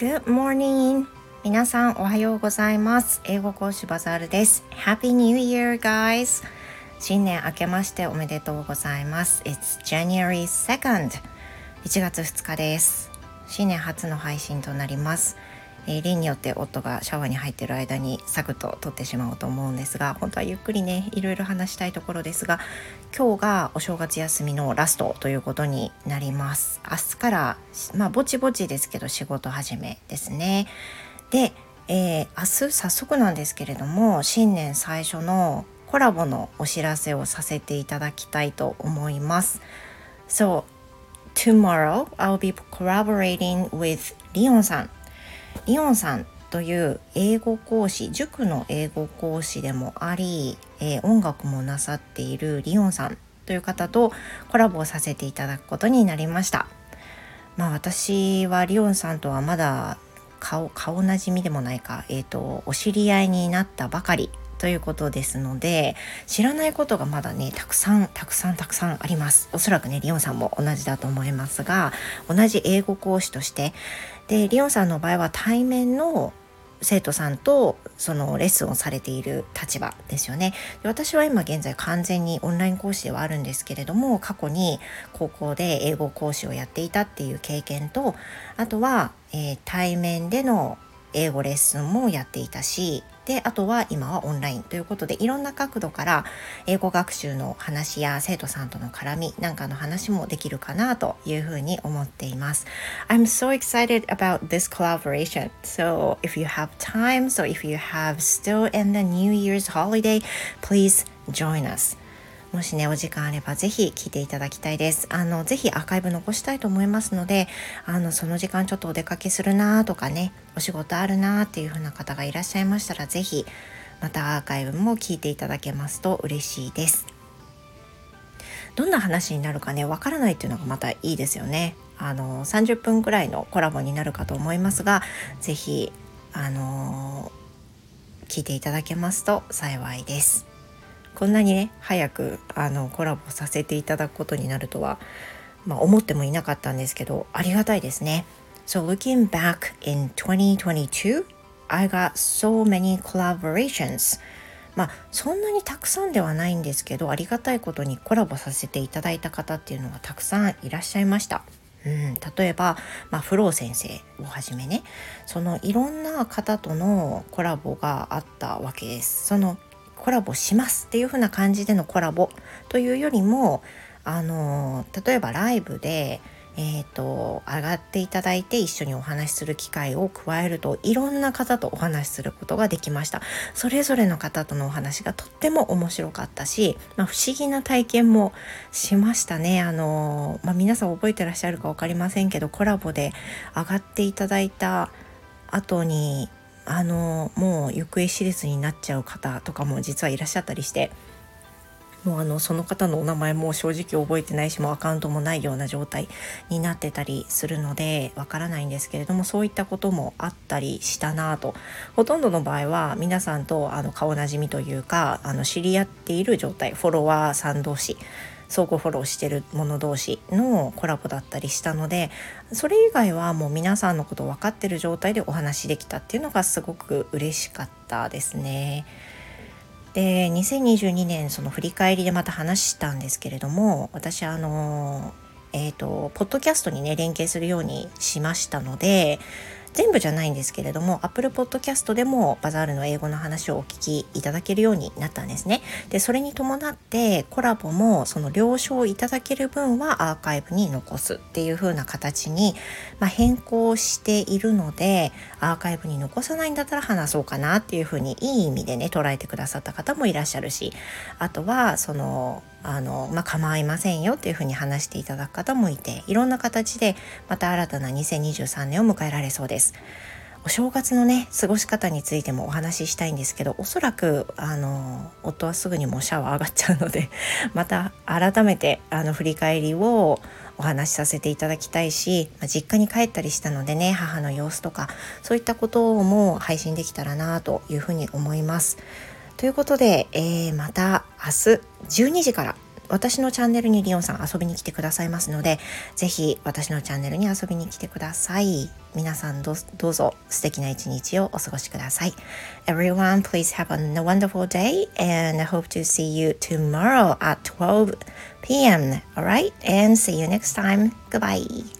Good morning! 皆さんおはようございます。英語講師バザールです。Happy New Year, guys! 新年明けましておめでとうございます。It's January 2nd! 1月2日です。新年初の配信となります。えー、例によって夫がシャワーに入ってる間にサクッと撮ってしまおうと思うんですが本当はゆっくりねいろいろ話したいところですが今日がお正月休みのラストということになります。明日からまあぼちぼちですけど仕事始めですね。で、えー、明日早速なんですけれども新年最初のコラボのお知らせをさせていただきたいと思います。So tomorrow I'll be collaborating with リオンさんリオンさんという英語講師塾の英語講師でもあり、えー、音楽もなさっているリオンさんという方とコラボをさせていただくことになりました。まあ私はリオンさんとはまだ顔顔なじみでもないか、えーとお知り合いになったばかりということですので知らないことがまだねたくさんたくさんたくさんあります。おそらくねリオンさんも同じだと思いますが同じ英語講師として。でリオンさんの場合は対面の生徒さんとそのレッスンをされている立場ですよね。で私は今現在完全にオンライン講師ではあるんですけれども過去に高校で英語講師をやっていたっていう経験とあとは、えー、対面での英語レッスンもやっていたしであとは今はオンラインということでいろんな角度から英語学習の話や生徒さんとの絡みなんかの話もできるかなというふうに思っています。I'm so excited about this collaboration. So if you have time, so if you have still in the New Year's holiday, please join us. もしねお時間あればぜひ聞いていただきたいです。あのぜひアーカイブ残したいと思いますのであのその時間ちょっとお出かけするなとかねお仕事あるなっていう風な方がいらっしゃいましたらぜひまたアーカイブも聞いていただけますと嬉しいです。どんな話になるかねわからないっていうのがまたいいですよね。あの30分くらいのコラボになるかと思いますがぜひあの聞いていただけますと幸いです。こんなにね早くあのコラボさせていただくことになるとは、まあ、思ってもいなかったんですけどありがたいですね。So looking back in 2022, I got so many collaborations. まあそんなにたくさんではないんですけどありがたいことにコラボさせていただいた方っていうのがたくさんいらっしゃいました。うん、例えば、まあ、フロー先生をはじめねそのいろんな方とのコラボがあったわけです。そのコラボしますっていう風な感じでのコラボというよりもあの例えばライブでえーと、上がっていただいて一緒にお話しする機会を加えるといろんな方とお話しすることができました。それぞれの方とのお話がとっても面白かったし、まあ、不思議な体験もしましたね。あの、まあ、皆さん覚えてらっしゃるか分かりませんけどコラボで上がっていただいた後にあのもう行方知れずになっちゃう方とかも実はいらっしゃったりしてもうあのその方のお名前も正直覚えてないしもうアカウントもないような状態になってたりするのでわからないんですけれどもそういったこともあったりしたなと。ほとんどの場合は皆さんとあの顔なじみというかあの知り合っている状態フォロワーさん同士相互フォローしてる者同士のコラボだったりしたのでそれ以外はもう皆さんのことを分かってる状態でお話できたっていうのがすごく嬉しかったですね。で2022年その振り返りでまた話したんですけれども私あのえっ、ー、とポッドキャストにね連携するようにしましたので全部じゃないんですけれども Apple Podcast でもバザールの英語の話をお聞きいただけるようになったんですね。でそれに伴ってコラボもその了承いただける分はアーカイブに残すっていう風な形に、まあ、変更しているのでアーカイブに残さないんだったら話そうかなっていう風にいい意味でね捉えてくださった方もいらっしゃるしあとはそのあの、まあ、構いませんよっていうふうに話していただく方もいていろんな形でまた新たな2023年を迎えられそうです。お正月のね過ごし方についてもお話ししたいんですけどおそらくあの夫はすぐにもうシャワー上がっちゃうので また改めてあの振り返りをお話しさせていただきたいし、まあ、実家に帰ったりしたのでね母の様子とかそういったことも配信できたらなというふうに思います。ということで、えー、また明日12時から私のチャンネルにリオンさん遊びに来てくださいますので、ぜひ私のチャンネルに遊びに来てください。皆さんどうぞ素敵な一日をお過ごしください。Everyone, please have a wonderful day and I hope to see you tomorrow at 12 p.m. Alright? And see you next time. Goodbye.